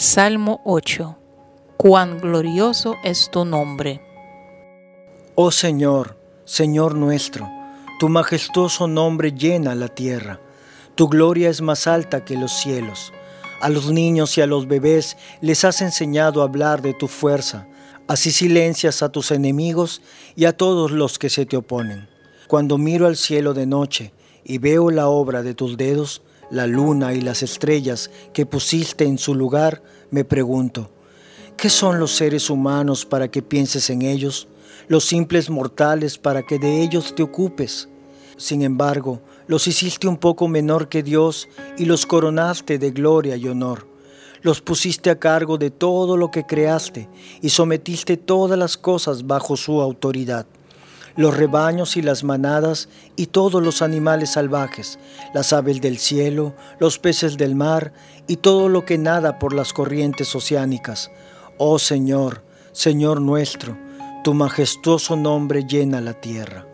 Salmo 8. Cuán glorioso es tu nombre. Oh Señor, Señor nuestro, tu majestuoso nombre llena la tierra. Tu gloria es más alta que los cielos. A los niños y a los bebés les has enseñado a hablar de tu fuerza. Así silencias a tus enemigos y a todos los que se te oponen. Cuando miro al cielo de noche y veo la obra de tus dedos, la luna y las estrellas que pusiste en su lugar, me pregunto, ¿qué son los seres humanos para que pienses en ellos? Los simples mortales para que de ellos te ocupes. Sin embargo, los hiciste un poco menor que Dios y los coronaste de gloria y honor. Los pusiste a cargo de todo lo que creaste y sometiste todas las cosas bajo su autoridad los rebaños y las manadas y todos los animales salvajes, las aves del cielo, los peces del mar y todo lo que nada por las corrientes oceánicas. Oh Señor, Señor nuestro, tu majestuoso nombre llena la tierra.